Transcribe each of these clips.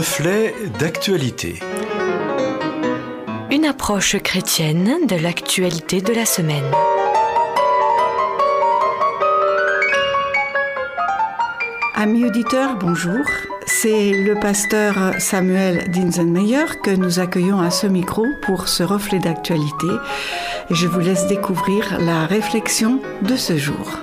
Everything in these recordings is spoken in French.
Reflet d'actualité. Une approche chrétienne de l'actualité de la semaine. Amis auditeurs, bonjour. C'est le pasteur Samuel Dinsenmeyer que nous accueillons à ce micro pour ce reflet d'actualité. Je vous laisse découvrir la réflexion de ce jour.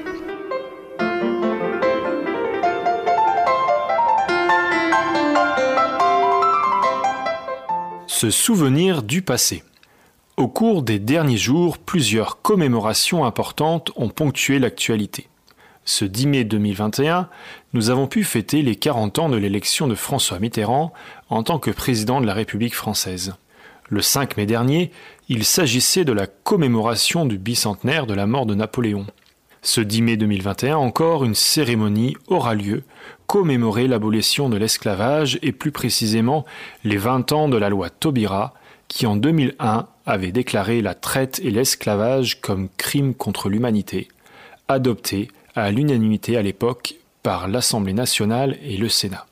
Se souvenir du passé. Au cours des derniers jours, plusieurs commémorations importantes ont ponctué l'actualité. Ce 10 mai 2021, nous avons pu fêter les 40 ans de l'élection de François Mitterrand en tant que président de la République française. Le 5 mai dernier, il s'agissait de la commémoration du bicentenaire de la mort de Napoléon. Ce 10 mai 2021 encore, une cérémonie aura lieu, commémorer l'abolition de l'esclavage et plus précisément les 20 ans de la loi Taubira, qui en 2001 avait déclaré la traite et l'esclavage comme crimes contre l'humanité, adopté à l'unanimité à l'époque par l'Assemblée nationale et le Sénat.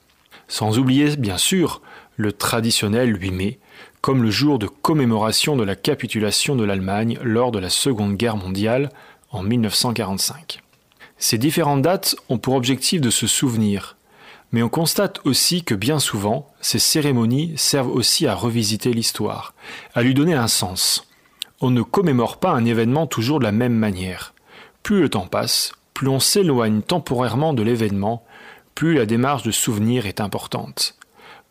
Sans oublier bien sûr le traditionnel 8 mai, comme le jour de commémoration de la capitulation de l'Allemagne lors de la Seconde Guerre mondiale en 1945. Ces différentes dates ont pour objectif de se souvenir, mais on constate aussi que bien souvent, ces cérémonies servent aussi à revisiter l'histoire, à lui donner un sens. On ne commémore pas un événement toujours de la même manière. Plus le temps passe, plus on s'éloigne temporairement de l'événement, plus la démarche de souvenir est importante.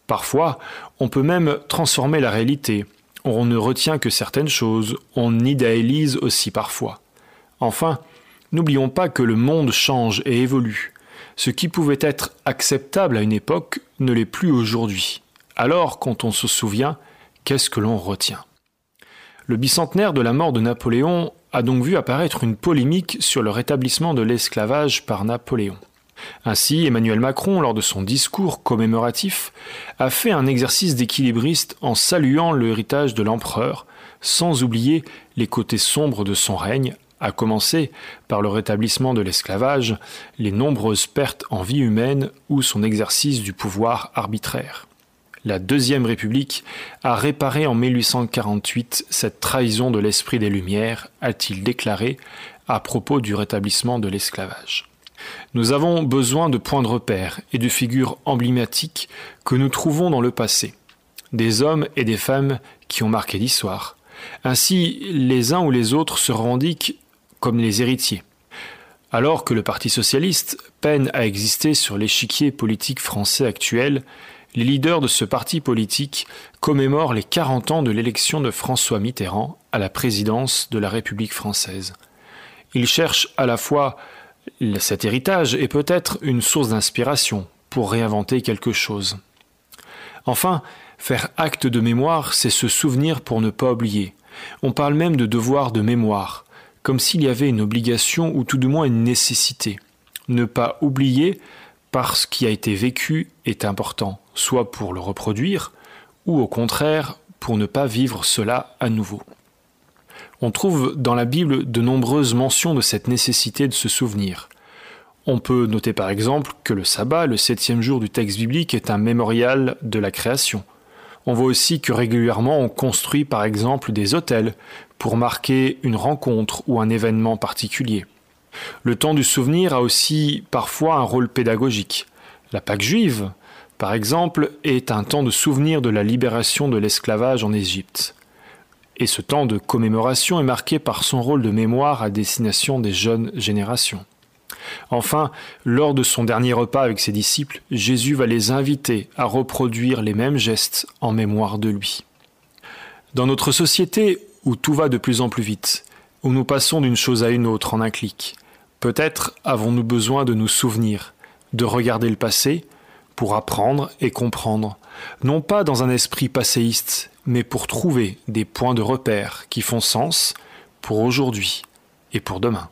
Parfois, on peut même transformer la réalité. On ne retient que certaines choses, on idéalise aussi parfois. Enfin, n'oublions pas que le monde change et évolue. Ce qui pouvait être acceptable à une époque ne l'est plus aujourd'hui. Alors, quand on se souvient, qu'est-ce que l'on retient? Le bicentenaire de la mort de Napoléon a donc vu apparaître une polémique sur le rétablissement de l'esclavage par Napoléon. Ainsi, Emmanuel Macron, lors de son discours commémoratif, a fait un exercice d'équilibriste en saluant l'héritage de l'empereur, sans oublier les côtés sombres de son règne, à commencer par le rétablissement de l'esclavage, les nombreuses pertes en vie humaine ou son exercice du pouvoir arbitraire. La Deuxième République a réparé en 1848 cette trahison de l'esprit des Lumières, a-t-il déclaré à propos du rétablissement de l'esclavage. Nous avons besoin de points de repère et de figures emblématiques que nous trouvons dans le passé, des hommes et des femmes qui ont marqué l'histoire. Ainsi, les uns ou les autres se revendiquent comme les héritiers. Alors que le Parti socialiste peine à exister sur l'échiquier politique français actuel, les leaders de ce parti politique commémorent les 40 ans de l'élection de François Mitterrand à la présidence de la République française. Ils cherchent à la fois cet héritage et peut-être une source d'inspiration pour réinventer quelque chose. Enfin, faire acte de mémoire, c'est se souvenir pour ne pas oublier. On parle même de devoir de mémoire comme s'il y avait une obligation ou tout du moins une nécessité. Ne pas oublier parce ce qui a été vécu est important, soit pour le reproduire, ou au contraire pour ne pas vivre cela à nouveau. On trouve dans la Bible de nombreuses mentions de cette nécessité de se souvenir. On peut noter par exemple que le sabbat, le septième jour du texte biblique, est un mémorial de la création. On voit aussi que régulièrement on construit par exemple des hôtels pour marquer une rencontre ou un événement particulier. Le temps du souvenir a aussi parfois un rôle pédagogique. La Pâque juive, par exemple, est un temps de souvenir de la libération de l'esclavage en Égypte. Et ce temps de commémoration est marqué par son rôle de mémoire à destination des jeunes générations. Enfin, lors de son dernier repas avec ses disciples, Jésus va les inviter à reproduire les mêmes gestes en mémoire de lui. Dans notre société où tout va de plus en plus vite, où nous passons d'une chose à une autre en un clic, peut-être avons-nous besoin de nous souvenir, de regarder le passé, pour apprendre et comprendre, non pas dans un esprit passéiste, mais pour trouver des points de repère qui font sens pour aujourd'hui et pour demain.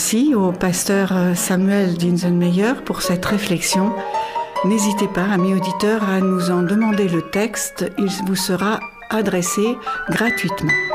Merci au pasteur Samuel Dinsenmeyer pour cette réflexion. N'hésitez pas, amis auditeurs, à nous en demander le texte. Il vous sera adressé gratuitement.